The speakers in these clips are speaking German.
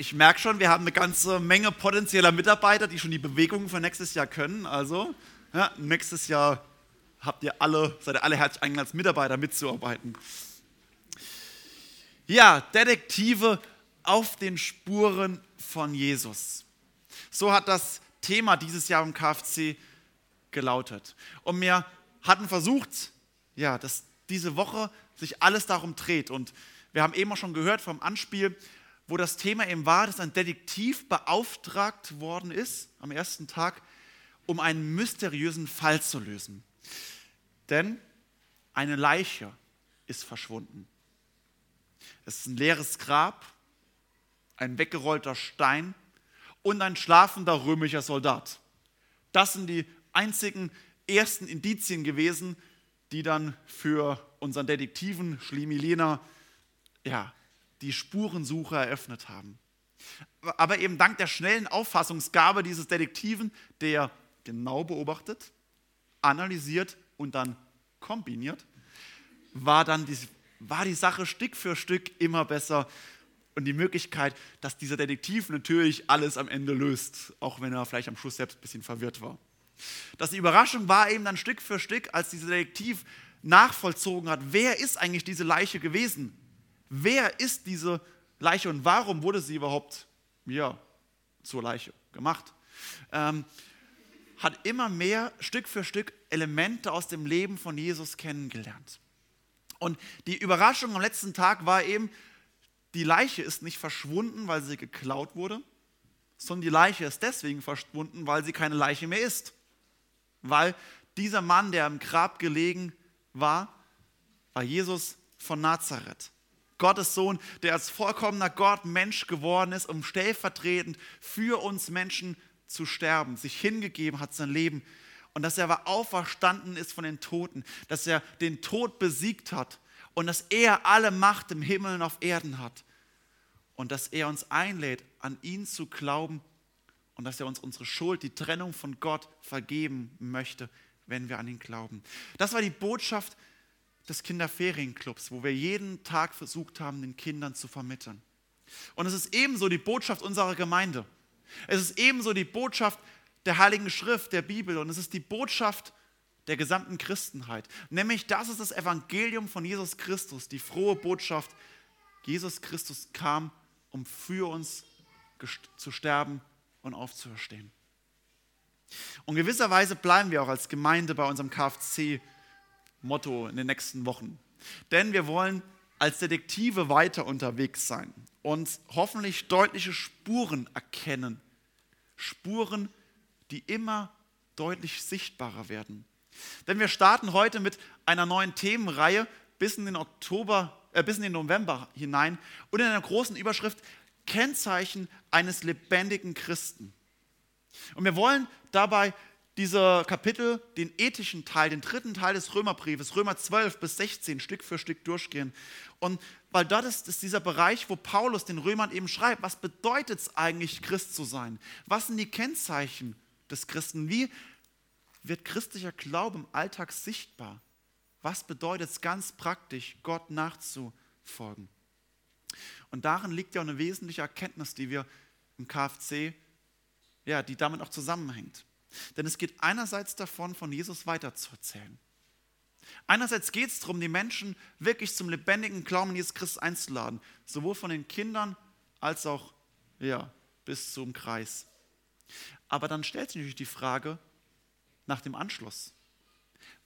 ich merke schon, wir haben eine ganze Menge potenzieller Mitarbeiter, die schon die Bewegungen für nächstes Jahr können. Also, ja, nächstes Jahr habt ihr alle, seid ihr alle herzlich eingeladen, als Mitarbeiter mitzuarbeiten. Ja, Detektive auf den Spuren von Jesus. So hat das Thema dieses Jahr im KFC gelautet. Und wir hatten versucht, ja, dass diese Woche sich alles darum dreht. Und wir haben eben auch schon gehört vom Anspiel, wo das Thema eben war, dass ein Detektiv beauftragt worden ist am ersten Tag, um einen mysteriösen Fall zu lösen. Denn eine Leiche ist verschwunden. Es ist ein leeres Grab, ein weggerollter Stein und ein schlafender römischer Soldat. Das sind die einzigen ersten Indizien gewesen, die dann für unseren Detektiven Schlimilena ja, die Spurensuche eröffnet haben. Aber eben dank der schnellen Auffassungsgabe dieses Detektiven, der genau beobachtet, analysiert und dann kombiniert, war dann die, war die Sache Stück für Stück immer besser und die Möglichkeit, dass dieser Detektiv natürlich alles am Ende löst, auch wenn er vielleicht am Schluss selbst ein bisschen verwirrt war. Dass die Überraschung war eben dann Stück für Stück, als dieser Detektiv nachvollzogen hat, wer ist eigentlich diese Leiche gewesen? Wer ist diese Leiche und warum wurde sie überhaupt ja, zur Leiche gemacht, ähm, hat immer mehr Stück für Stück Elemente aus dem Leben von Jesus kennengelernt. Und die Überraschung am letzten Tag war eben, die Leiche ist nicht verschwunden, weil sie geklaut wurde, sondern die Leiche ist deswegen verschwunden, weil sie keine Leiche mehr ist. Weil dieser Mann, der im Grab gelegen war, war Jesus von Nazareth. Gottes Sohn, der als vollkommener Gott Mensch geworden ist, um stellvertretend für uns Menschen zu sterben, sich hingegeben hat sein Leben und dass er aber auferstanden ist von den Toten, dass er den Tod besiegt hat und dass er alle Macht im Himmel und auf Erden hat und dass er uns einlädt, an ihn zu glauben und dass er uns unsere Schuld, die Trennung von Gott vergeben möchte, wenn wir an ihn glauben. Das war die Botschaft, des Kinderferienclubs, wo wir jeden Tag versucht haben, den Kindern zu vermitteln. Und es ist ebenso die Botschaft unserer Gemeinde. Es ist ebenso die Botschaft der Heiligen Schrift, der Bibel und es ist die Botschaft der gesamten Christenheit. Nämlich, das ist das Evangelium von Jesus Christus, die frohe Botschaft. Jesus Christus kam, um für uns zu sterben und aufzuerstehen. Und gewisserweise bleiben wir auch als Gemeinde bei unserem KFC Motto in den nächsten Wochen. Denn wir wollen als Detektive weiter unterwegs sein und hoffentlich deutliche Spuren erkennen. Spuren, die immer deutlich sichtbarer werden. Denn wir starten heute mit einer neuen Themenreihe bis in den Oktober, äh, bis in den November hinein und in einer großen Überschrift Kennzeichen eines lebendigen Christen. Und wir wollen dabei dieser Kapitel den ethischen Teil, den dritten Teil des Römerbriefes, Römer 12 bis 16, Stück für Stück durchgehen. Und weil dort ist, ist dieser Bereich, wo Paulus den Römern eben schreibt, was bedeutet es eigentlich, Christ zu sein? Was sind die Kennzeichen des Christen? Wie wird christlicher Glaube im Alltag sichtbar? Was bedeutet es ganz praktisch, Gott nachzufolgen? Und darin liegt ja auch eine wesentliche Erkenntnis, die wir im KFC, ja, die damit auch zusammenhängt. Denn es geht einerseits davon, von Jesus weiterzuerzählen. Einerseits geht es darum, die Menschen wirklich zum lebendigen Glauben in Jesus Christus einzuladen, sowohl von den Kindern als auch ja, bis zum Kreis. Aber dann stellt sich natürlich die Frage nach dem Anschluss.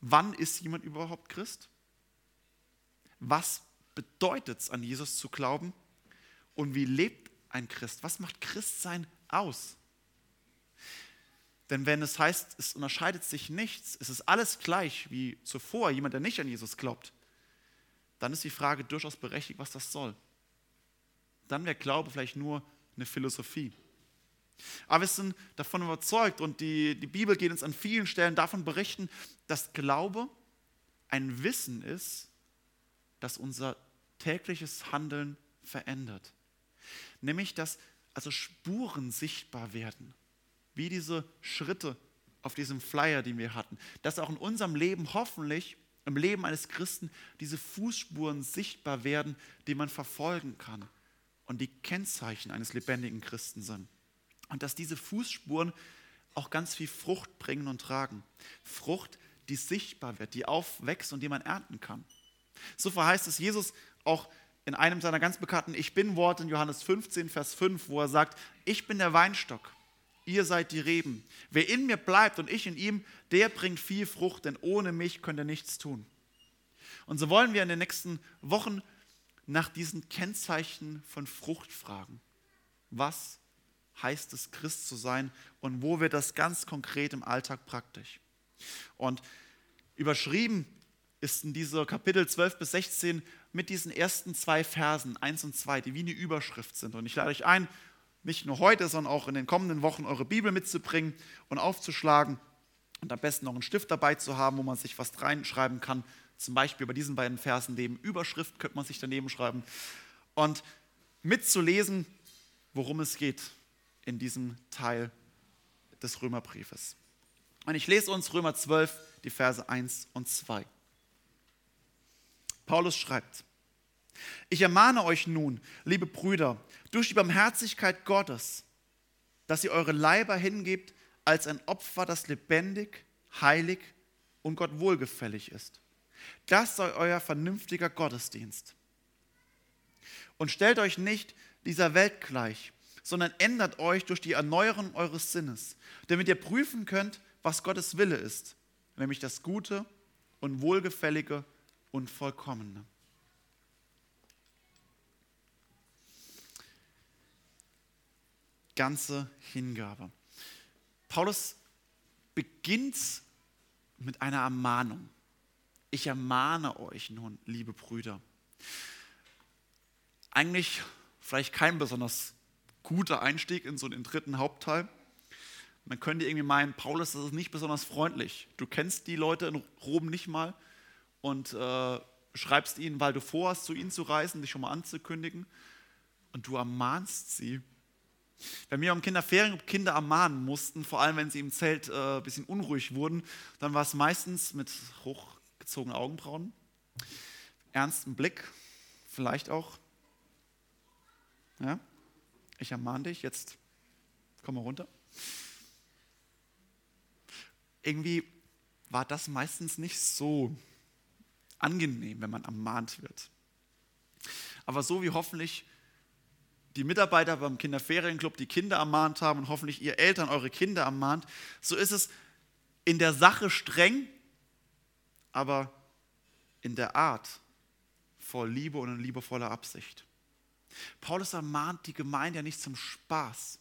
Wann ist jemand überhaupt Christ? Was bedeutet es, an Jesus zu glauben? Und wie lebt ein Christ? Was macht Christsein aus? Denn wenn es heißt, es unterscheidet sich nichts, es ist alles gleich wie zuvor, jemand, der nicht an Jesus glaubt, dann ist die Frage durchaus berechtigt, was das soll. Dann wäre Glaube vielleicht nur eine Philosophie. Aber wir sind davon überzeugt und die, die Bibel geht uns an vielen Stellen davon berichten, dass Glaube ein Wissen ist, das unser tägliches Handeln verändert. Nämlich, dass also Spuren sichtbar werden wie diese Schritte auf diesem Flyer, den wir hatten, dass auch in unserem Leben hoffentlich, im Leben eines Christen, diese Fußspuren sichtbar werden, die man verfolgen kann. und die Kennzeichen eines lebendigen Christen sind. Und dass diese Fußspuren auch ganz viel Frucht bringen und tragen. Frucht, die sichtbar wird, die aufwächst und die man ernten kann. So verheißt es Jesus auch in einem seiner ganz bekannten Ich bin Wort in Johannes 15, Vers 5, wo er sagt, ich bin der Weinstock, ihr seid die Reben. Wer in mir bleibt und ich in ihm, der bringt viel Frucht, denn ohne mich könnt ihr nichts tun. Und so wollen wir in den nächsten Wochen nach diesen Kennzeichen von Frucht fragen. Was heißt es, Christ zu sein und wo wird das ganz konkret im Alltag praktisch? Und überschrieben ist in dieser Kapitel 12 bis 16 mit diesen ersten zwei Versen, 1 und 2, die wie eine Überschrift sind. Und ich lade euch ein, nicht nur heute, sondern auch in den kommenden Wochen eure Bibel mitzubringen und aufzuschlagen und am besten noch einen Stift dabei zu haben, wo man sich was reinschreiben kann. Zum Beispiel bei diesen beiden Versen neben Überschrift könnte man sich daneben schreiben und mitzulesen, worum es geht in diesem Teil des Römerbriefes. Und ich lese uns Römer 12, die Verse 1 und 2. Paulus schreibt, ich ermahne euch nun, liebe Brüder, durch die Barmherzigkeit Gottes, dass ihr eure Leiber hingebt als ein Opfer, das lebendig, heilig und Gott wohlgefällig ist. Das sei euer vernünftiger Gottesdienst. Und stellt euch nicht dieser Welt gleich, sondern ändert euch durch die Erneuerung eures Sinnes, damit ihr prüfen könnt, was Gottes Wille ist, nämlich das Gute und Wohlgefällige und Vollkommene. Ganze Hingabe. Paulus beginnt mit einer Ermahnung. Ich ermahne euch nun, liebe Brüder. Eigentlich vielleicht kein besonders guter Einstieg in so den dritten Hauptteil. Man könnte irgendwie meinen, Paulus das ist nicht besonders freundlich. Du kennst die Leute in Rom nicht mal und äh, schreibst ihnen, weil du vorhast, zu ihnen zu reisen, dich schon mal anzukündigen. Und du ermahnst sie. Wenn wir am Kinderferien Kinder ermahnen mussten, vor allem wenn sie im Zelt äh, ein bisschen unruhig wurden, dann war es meistens mit hochgezogenen Augenbrauen, ernstem Blick, vielleicht auch. Ja? Ich ermahne dich, jetzt komm mal runter. Irgendwie war das meistens nicht so angenehm, wenn man ermahnt wird. Aber so wie hoffentlich die Mitarbeiter beim Kinderferienclub die Kinder ermahnt haben und hoffentlich ihr Eltern eure Kinder ermahnt, so ist es in der Sache streng, aber in der Art voll Liebe und in liebevoller Absicht. Paulus ermahnt die Gemeinde ja nicht zum Spaß.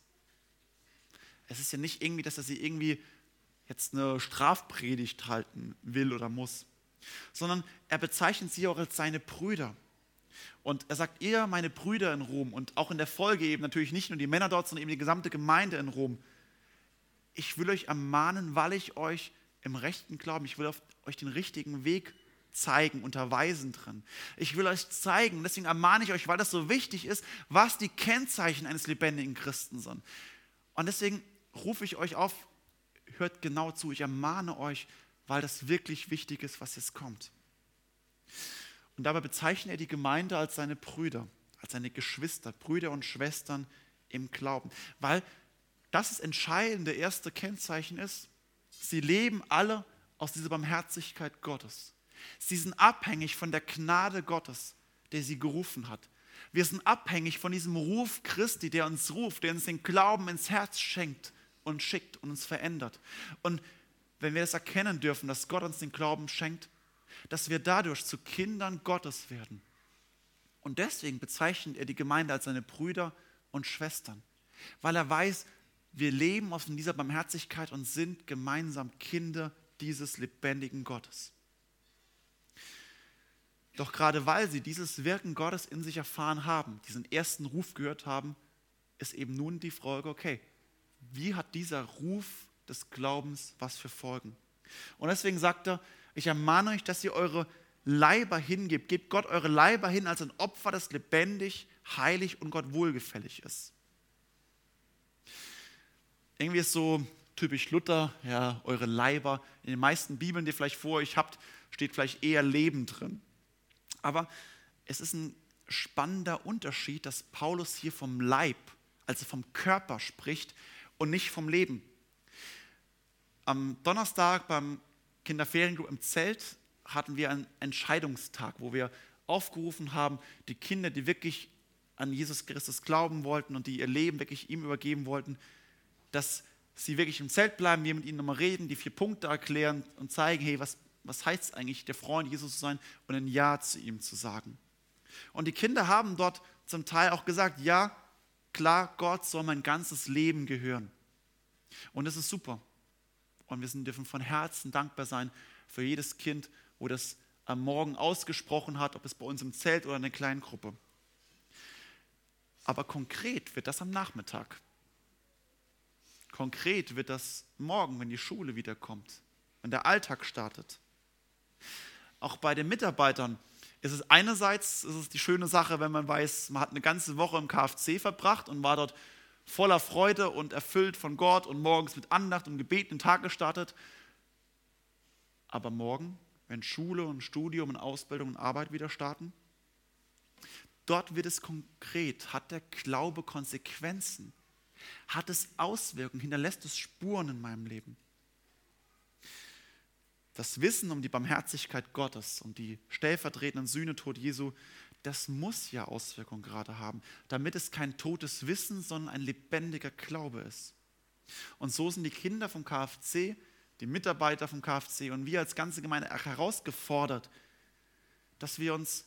Es ist ja nicht irgendwie, dass er sie irgendwie jetzt eine Strafpredigt halten will oder muss sondern er bezeichnet sie auch als seine Brüder. Und er sagt, ihr, meine Brüder in Rom und auch in der Folge eben natürlich nicht nur die Männer dort, sondern eben die gesamte Gemeinde in Rom. Ich will euch ermahnen, weil ich euch im rechten Glauben, ich will euch den richtigen Weg zeigen, unterweisen drin. Ich will euch zeigen, deswegen ermahne ich euch, weil das so wichtig ist, was die Kennzeichen eines lebendigen Christen sind. Und deswegen rufe ich euch auf, hört genau zu, ich ermahne euch, weil das wirklich wichtig ist, was jetzt kommt. Und dabei bezeichnet er die Gemeinde als seine Brüder, als seine Geschwister, Brüder und Schwestern im Glauben, weil das das entscheidende erste Kennzeichen ist. Sie leben alle aus dieser Barmherzigkeit Gottes. Sie sind abhängig von der Gnade Gottes, der sie gerufen hat. Wir sind abhängig von diesem Ruf Christi, der uns ruft, der uns den Glauben ins Herz schenkt und schickt und uns verändert. Und wenn wir es erkennen dürfen, dass Gott uns den Glauben schenkt, dass wir dadurch zu Kindern Gottes werden. Und deswegen bezeichnet er die Gemeinde als seine Brüder und Schwestern, weil er weiß, wir leben aus dieser Barmherzigkeit und sind gemeinsam Kinder dieses lebendigen Gottes. Doch gerade weil sie dieses Wirken Gottes in sich erfahren haben, diesen ersten Ruf gehört haben, ist eben nun die Frage, okay, wie hat dieser Ruf des Glaubens was für Folgen. Und deswegen sagt er, ich ermahne euch, dass ihr eure Leiber hingebt. Gebt Gott eure Leiber hin als ein Opfer, das lebendig, heilig und Gott wohlgefällig ist. Irgendwie ist so typisch Luther, ja, eure Leiber. In den meisten Bibeln, die ihr vielleicht vor euch habt, steht vielleicht eher Leben drin. Aber es ist ein spannender Unterschied, dass Paulus hier vom Leib, also vom Körper spricht und nicht vom Leben. Am Donnerstag beim Kinderferiengrupp im Zelt hatten wir einen Entscheidungstag, wo wir aufgerufen haben, die Kinder, die wirklich an Jesus Christus glauben wollten und die ihr Leben wirklich ihm übergeben wollten, dass sie wirklich im Zelt bleiben, wir mit ihnen nochmal reden, die vier Punkte erklären und zeigen, hey, was, was heißt es eigentlich, der Freund Jesus zu sein und ein Ja zu ihm zu sagen. Und die Kinder haben dort zum Teil auch gesagt, ja, klar, Gott soll mein ganzes Leben gehören. Und das ist super. Und wir dürfen von Herzen dankbar sein für jedes Kind, wo das am Morgen ausgesprochen hat, ob es bei uns im Zelt oder in der kleinen Gruppe. Aber konkret wird das am Nachmittag. Konkret wird das morgen, wenn die Schule wiederkommt, wenn der Alltag startet. Auch bei den Mitarbeitern ist es einerseits ist es die schöne Sache, wenn man weiß, man hat eine ganze Woche im KFC verbracht und war dort voller Freude und erfüllt von Gott und morgens mit Andacht und Gebet den Tag gestartet. Aber morgen, wenn Schule und Studium und Ausbildung und Arbeit wieder starten, dort wird es konkret. Hat der Glaube Konsequenzen? Hat es Auswirkungen? Hinterlässt es Spuren in meinem Leben? Das Wissen um die Barmherzigkeit Gottes und die stellvertretenden Sühnetod Jesu, das muss ja Auswirkungen gerade haben, damit es kein totes Wissen, sondern ein lebendiger Glaube ist. Und so sind die Kinder vom KFC, die Mitarbeiter vom KFC und wir als ganze Gemeinde herausgefordert, dass wir uns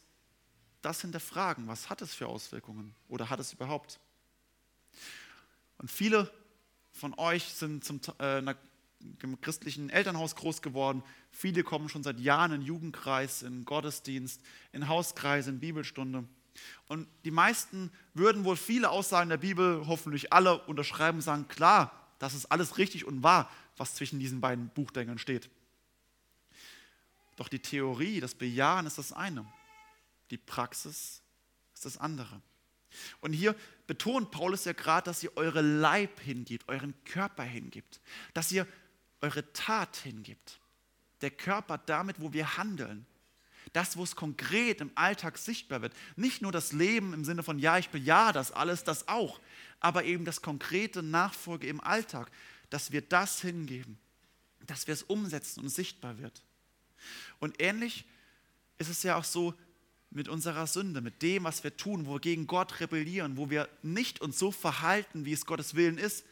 das hinterfragen. Was hat es für Auswirkungen oder hat es überhaupt? Und viele von euch sind zum, äh, im christlichen Elternhaus groß geworden. Viele kommen schon seit Jahren in Jugendkreis, in Gottesdienst, in Hauskreise, in Bibelstunde. Und die meisten würden wohl viele Aussagen der Bibel, hoffentlich alle, unterschreiben und sagen, klar, das ist alles richtig und wahr, was zwischen diesen beiden Buchdengern steht. Doch die Theorie, das Bejahen ist das eine. Die Praxis ist das andere. Und hier betont Paulus ja gerade, dass ihr eure Leib hingibt, euren Körper hingibt, dass ihr eure Tat hingibt. Der Körper damit, wo wir handeln. Das, wo es konkret im Alltag sichtbar wird. Nicht nur das Leben im Sinne von, ja, ich bejahe das alles, das auch, aber eben das konkrete Nachfolge im Alltag, dass wir das hingeben, dass wir es umsetzen und sichtbar wird. Und ähnlich ist es ja auch so mit unserer Sünde, mit dem, was wir tun, wo wir gegen Gott rebellieren, wo wir nicht uns so verhalten, wie es Gottes Willen ist.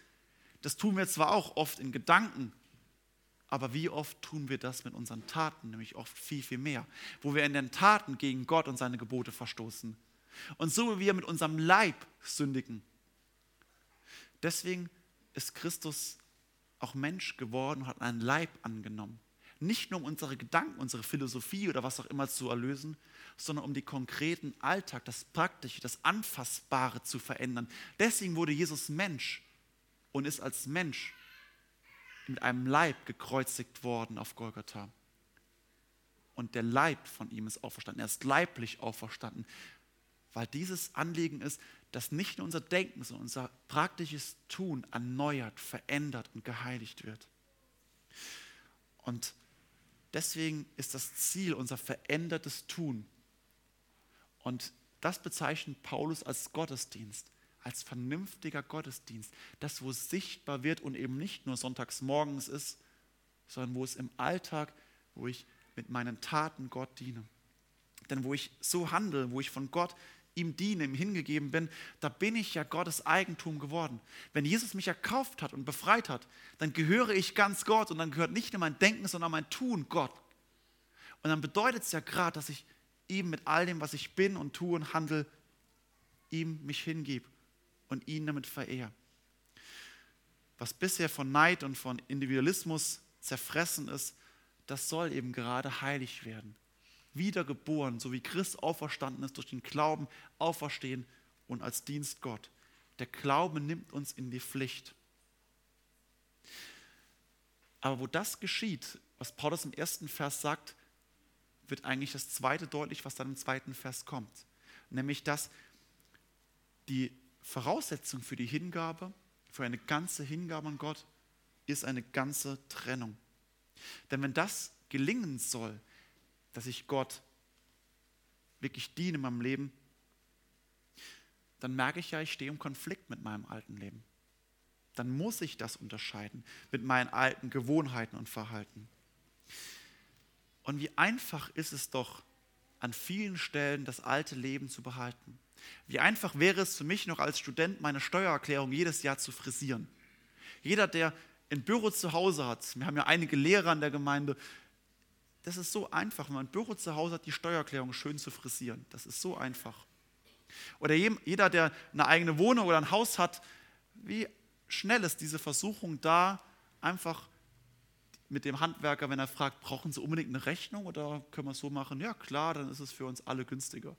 Das tun wir zwar auch oft in Gedanken, aber wie oft tun wir das mit unseren Taten, nämlich oft viel, viel mehr, wo wir in den Taten gegen Gott und seine Gebote verstoßen. Und so wie wir mit unserem Leib sündigen. Deswegen ist Christus auch Mensch geworden und hat einen Leib angenommen. Nicht nur um unsere Gedanken, unsere Philosophie oder was auch immer zu erlösen, sondern um den konkreten Alltag, das Praktische, das Anfassbare zu verändern. Deswegen wurde Jesus Mensch und ist als Mensch mit einem Leib gekreuzigt worden auf Golgatha. Und der Leib von ihm ist auferstanden. Er ist leiblich auferstanden, weil dieses Anliegen ist, dass nicht nur unser Denken, sondern unser praktisches Tun erneuert, verändert und geheiligt wird. Und deswegen ist das Ziel unser verändertes Tun. Und das bezeichnet Paulus als Gottesdienst als vernünftiger Gottesdienst, das, wo es sichtbar wird und eben nicht nur sonntags morgens ist, sondern wo es im Alltag, wo ich mit meinen Taten Gott diene. Denn wo ich so handle, wo ich von Gott ihm diene, ihm hingegeben bin, da bin ich ja Gottes Eigentum geworden. Wenn Jesus mich erkauft hat und befreit hat, dann gehöre ich ganz Gott und dann gehört nicht nur mein Denken, sondern mein Tun Gott. Und dann bedeutet es ja gerade, dass ich ihm mit all dem, was ich bin und tue und handle, ihm mich hingebe und ihn damit verehre. Was bisher von Neid und von Individualismus zerfressen ist, das soll eben gerade heilig werden. Wiedergeboren, so wie Christ auferstanden ist durch den Glauben, auferstehen und als Dienst Gott. Der Glaube nimmt uns in die Pflicht. Aber wo das geschieht, was Paulus im ersten Vers sagt, wird eigentlich das zweite deutlich, was dann im zweiten Vers kommt. Nämlich, dass die Voraussetzung für die Hingabe, für eine ganze Hingabe an Gott, ist eine ganze Trennung. Denn wenn das gelingen soll, dass ich Gott wirklich diene in meinem Leben, dann merke ich ja, ich stehe im Konflikt mit meinem alten Leben. Dann muss ich das unterscheiden mit meinen alten Gewohnheiten und Verhalten. Und wie einfach ist es doch, an vielen Stellen das alte Leben zu behalten. Wie einfach wäre es für mich noch als Student, meine Steuererklärung jedes Jahr zu frisieren. Jeder, der ein Büro zu Hause hat, wir haben ja einige Lehrer in der Gemeinde, das ist so einfach, wenn man ein Büro zu Hause hat, die Steuererklärung schön zu frisieren. Das ist so einfach. Oder jeder, der eine eigene Wohnung oder ein Haus hat, wie schnell ist diese Versuchung da, einfach mit dem Handwerker, wenn er fragt, brauchen Sie unbedingt eine Rechnung oder können wir es so machen? Ja, klar, dann ist es für uns alle günstiger.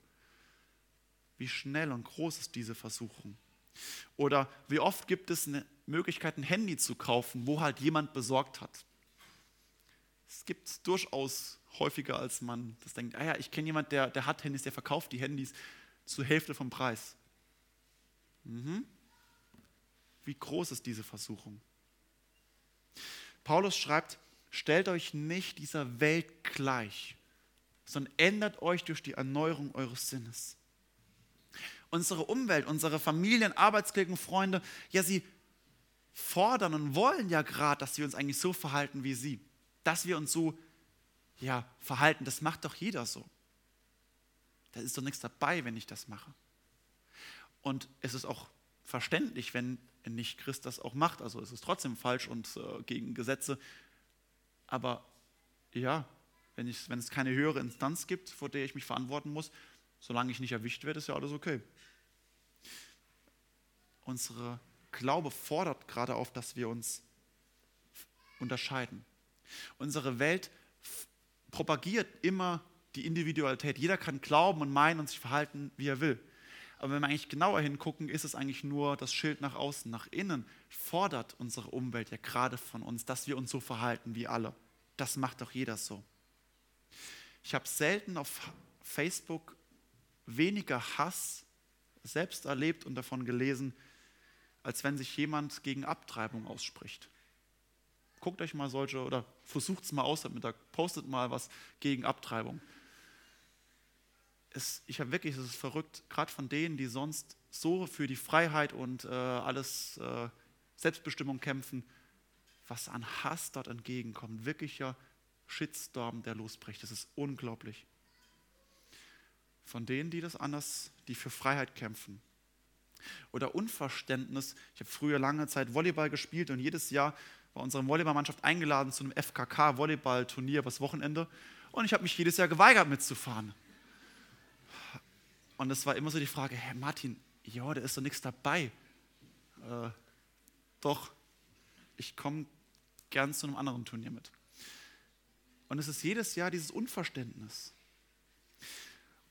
Wie schnell und groß ist diese Versuchung? Oder wie oft gibt es eine Möglichkeit, ein Handy zu kaufen, wo halt jemand besorgt hat? Es gibt durchaus häufiger, als man das denkt. Ah ja, ich kenne jemanden, der, der hat Handys, der verkauft die Handys zur Hälfte vom Preis. Mhm. Wie groß ist diese Versuchung? Paulus schreibt, stellt euch nicht dieser Welt gleich, sondern ändert euch durch die Erneuerung eures Sinnes. Unsere Umwelt, unsere Familien, Arbeitskollegen, Freunde, ja, sie fordern und wollen ja gerade, dass wir uns eigentlich so verhalten wie sie. Dass wir uns so ja, verhalten, das macht doch jeder so. Da ist doch nichts dabei, wenn ich das mache. Und es ist auch verständlich, wenn ein Nicht-Christ das auch macht. Also es ist trotzdem falsch und äh, gegen Gesetze. Aber ja, wenn, ich, wenn es keine höhere Instanz gibt, vor der ich mich verantworten muss, solange ich nicht erwischt werde, ist ja alles okay. Unsere Glaube fordert gerade auf, dass wir uns unterscheiden. Unsere Welt propagiert immer die Individualität. Jeder kann glauben und meinen und sich verhalten, wie er will. Aber wenn wir eigentlich genauer hingucken, ist es eigentlich nur das Schild nach außen. Nach innen fordert unsere Umwelt ja gerade von uns, dass wir uns so verhalten wie alle. Das macht doch jeder so. Ich habe selten auf Facebook weniger Hass selbst erlebt und davon gelesen, als wenn sich jemand gegen Abtreibung ausspricht. Guckt euch mal solche oder versucht es mal aus damit, postet mal was gegen Abtreibung es, ich habe wirklich, es ist verrückt, gerade von denen, die sonst so für die Freiheit und äh, alles äh, Selbstbestimmung kämpfen, was an Hass dort entgegenkommt. Wirklicher Shitstorm, der losbricht. Das ist unglaublich. Von denen, die das anders, die für Freiheit kämpfen. Oder Unverständnis. Ich habe früher lange Zeit Volleyball gespielt und jedes Jahr war unsere Volleyballmannschaft eingeladen zu einem FKK-Volleyballturnier übers Wochenende. Und ich habe mich jedes Jahr geweigert mitzufahren. Und es war immer so die Frage, Herr Martin, ja, da ist doch nichts dabei. Äh, doch, ich komme gern zu einem anderen Turnier mit. Und es ist jedes Jahr dieses Unverständnis.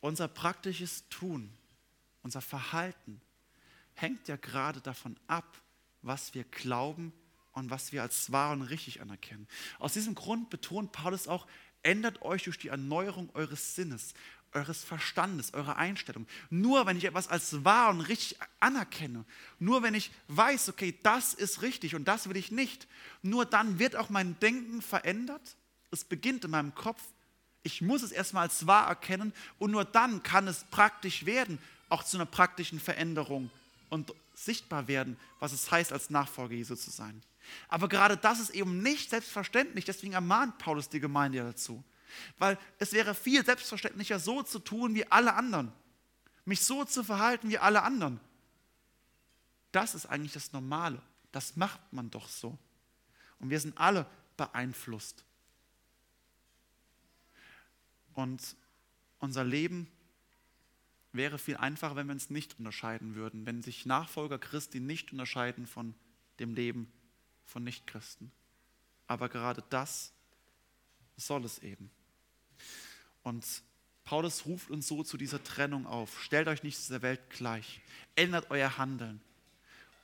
Unser praktisches Tun, unser Verhalten hängt ja gerade davon ab, was wir glauben und was wir als wahr und richtig anerkennen. Aus diesem Grund betont Paulus auch, ändert euch durch die Erneuerung eures Sinnes eures Verstandes, eurer Einstellung. Nur wenn ich etwas als wahr und richtig anerkenne, nur wenn ich weiß, okay, das ist richtig und das will ich nicht, nur dann wird auch mein Denken verändert. Es beginnt in meinem Kopf. Ich muss es erstmal als wahr erkennen und nur dann kann es praktisch werden, auch zu einer praktischen Veränderung und sichtbar werden, was es heißt, als Nachfolger Jesu zu sein. Aber gerade das ist eben nicht selbstverständlich, deswegen ermahnt Paulus die Gemeinde dazu. Weil es wäre viel selbstverständlicher, so zu tun wie alle anderen. Mich so zu verhalten wie alle anderen. Das ist eigentlich das Normale. Das macht man doch so. Und wir sind alle beeinflusst. Und unser Leben wäre viel einfacher, wenn wir uns nicht unterscheiden würden, wenn sich Nachfolger Christi nicht unterscheiden von dem Leben von Nichtchristen. Aber gerade das soll es eben. Und Paulus ruft uns so zu dieser Trennung auf. Stellt euch nicht dieser Welt gleich. Ändert euer Handeln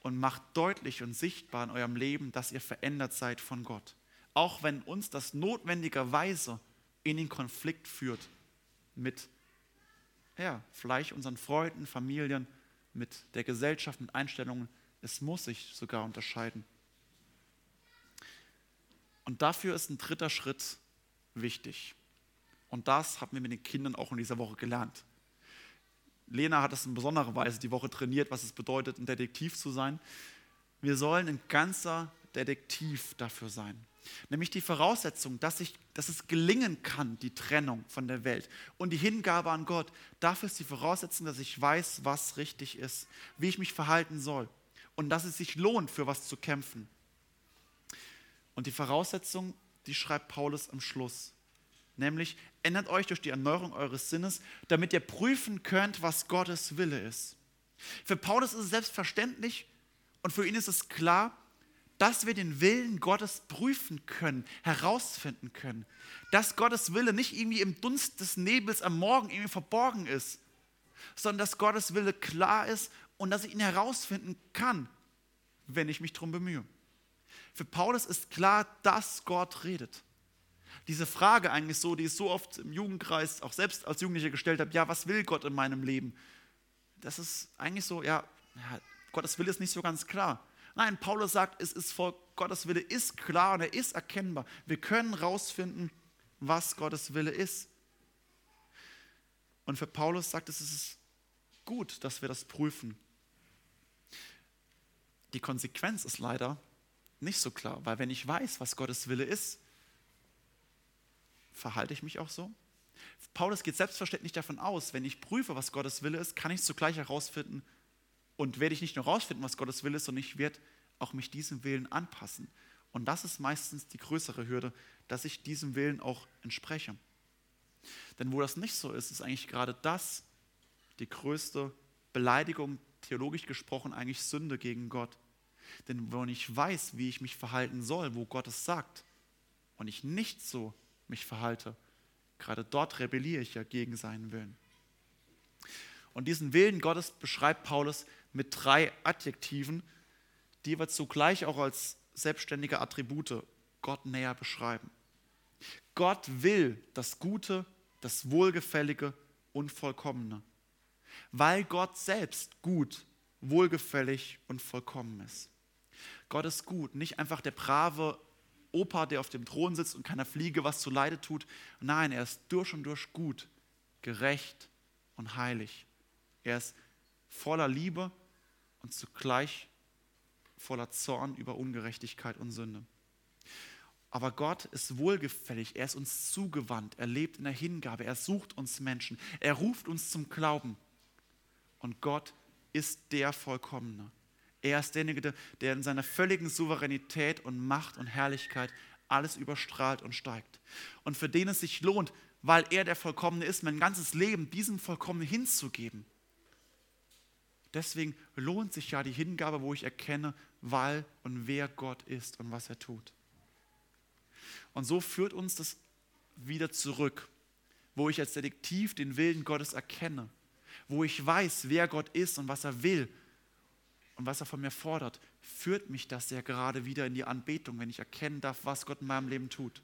und macht deutlich und sichtbar in eurem Leben, dass ihr verändert seid von Gott. Auch wenn uns das notwendigerweise in den Konflikt führt mit, ja, vielleicht unseren Freunden, Familien, mit der Gesellschaft, mit Einstellungen. Es muss sich sogar unterscheiden. Und dafür ist ein dritter Schritt wichtig. Und das haben wir mit den Kindern auch in dieser Woche gelernt. Lena hat es in besonderer Weise die Woche trainiert, was es bedeutet, ein Detektiv zu sein. Wir sollen ein ganzer Detektiv dafür sein. Nämlich die Voraussetzung, dass, ich, dass es gelingen kann, die Trennung von der Welt und die Hingabe an Gott. Dafür ist die Voraussetzung, dass ich weiß, was richtig ist, wie ich mich verhalten soll und dass es sich lohnt, für was zu kämpfen. Und die Voraussetzung, die schreibt Paulus am Schluss. Nämlich, ändert euch durch die Erneuerung eures Sinnes, damit ihr prüfen könnt, was Gottes Wille ist. Für Paulus ist es selbstverständlich und für ihn ist es klar, dass wir den Willen Gottes prüfen können, herausfinden können. Dass Gottes Wille nicht irgendwie im Dunst des Nebels am Morgen irgendwie verborgen ist, sondern dass Gottes Wille klar ist und dass ich ihn herausfinden kann, wenn ich mich darum bemühe. Für Paulus ist klar, dass Gott redet. Diese Frage eigentlich so, die ich so oft im Jugendkreis, auch selbst als Jugendlicher gestellt habe, ja, was will Gott in meinem Leben? Das ist eigentlich so, ja, Gottes Wille ist nicht so ganz klar. Nein, Paulus sagt, es ist voll, Gottes Wille ist klar und er ist erkennbar. Wir können rausfinden, was Gottes Wille ist. Und für Paulus sagt es, es ist gut, dass wir das prüfen. Die Konsequenz ist leider nicht so klar, weil wenn ich weiß, was Gottes Wille ist, verhalte ich mich auch so? Paulus geht selbstverständlich davon aus, wenn ich prüfe, was Gottes Wille ist, kann ich zugleich herausfinden, und werde ich nicht nur herausfinden, was Gottes Wille ist, sondern ich werde auch mich diesem Willen anpassen. Und das ist meistens die größere Hürde, dass ich diesem Willen auch entspreche. Denn wo das nicht so ist, ist eigentlich gerade das die größte Beleidigung, theologisch gesprochen, eigentlich Sünde gegen Gott. Denn wenn ich weiß, wie ich mich verhalten soll, wo Gott es sagt, und ich nicht so mich verhalte, gerade dort rebelliere ich ja gegen seinen Willen. Und diesen Willen Gottes beschreibt Paulus mit drei Adjektiven, die wir zugleich auch als selbstständige Attribute Gott näher beschreiben. Gott will das Gute, das Wohlgefällige und Vollkommene, weil Gott selbst gut, wohlgefällig und vollkommen ist. Gott ist gut, nicht einfach der brave Opa, der auf dem Thron sitzt und keiner Fliege was zu Leide tut. Nein, er ist durch und durch gut, gerecht und heilig. Er ist voller Liebe und zugleich voller Zorn über Ungerechtigkeit und Sünde. Aber Gott ist wohlgefällig, er ist uns zugewandt, er lebt in der Hingabe, er sucht uns Menschen, er ruft uns zum Glauben. Und Gott ist der Vollkommene. Er ist derjenige, der in seiner völligen Souveränität und Macht und Herrlichkeit alles überstrahlt und steigt. Und für den es sich lohnt, weil er der Vollkommene ist, mein ganzes Leben diesem Vollkommenen hinzugeben. Deswegen lohnt sich ja die Hingabe, wo ich erkenne, weil und wer Gott ist und was er tut. Und so führt uns das wieder zurück, wo ich als Detektiv den Willen Gottes erkenne, wo ich weiß, wer Gott ist und was er will und was er von mir fordert, führt mich das ja gerade wieder in die Anbetung, wenn ich erkennen darf, was Gott in meinem Leben tut.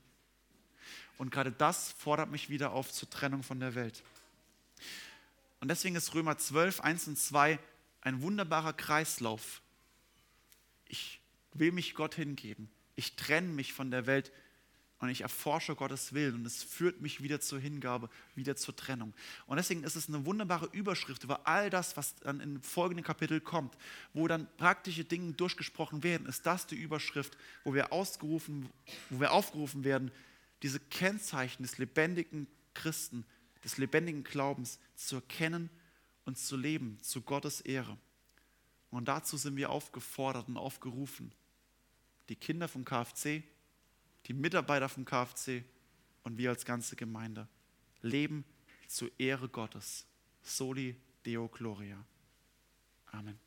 Und gerade das fordert mich wieder auf zur Trennung von der Welt. Und deswegen ist Römer 12, 1 und 2 ein wunderbarer Kreislauf. Ich will mich Gott hingeben. Ich trenne mich von der Welt und ich erforsche Gottes Willen und es führt mich wieder zur Hingabe, wieder zur Trennung. Und deswegen ist es eine wunderbare Überschrift über all das, was dann im folgenden Kapitel kommt, wo dann praktische Dinge durchgesprochen werden. Ist das die Überschrift, wo wir, ausgerufen, wo wir aufgerufen werden, diese Kennzeichen des lebendigen Christen, des lebendigen Glaubens zu erkennen und zu leben zu Gottes Ehre. Und dazu sind wir aufgefordert und aufgerufen. Die Kinder vom KFC, die Mitarbeiter vom KFC und wir als ganze Gemeinde leben zur Ehre Gottes. Soli Deo Gloria. Amen.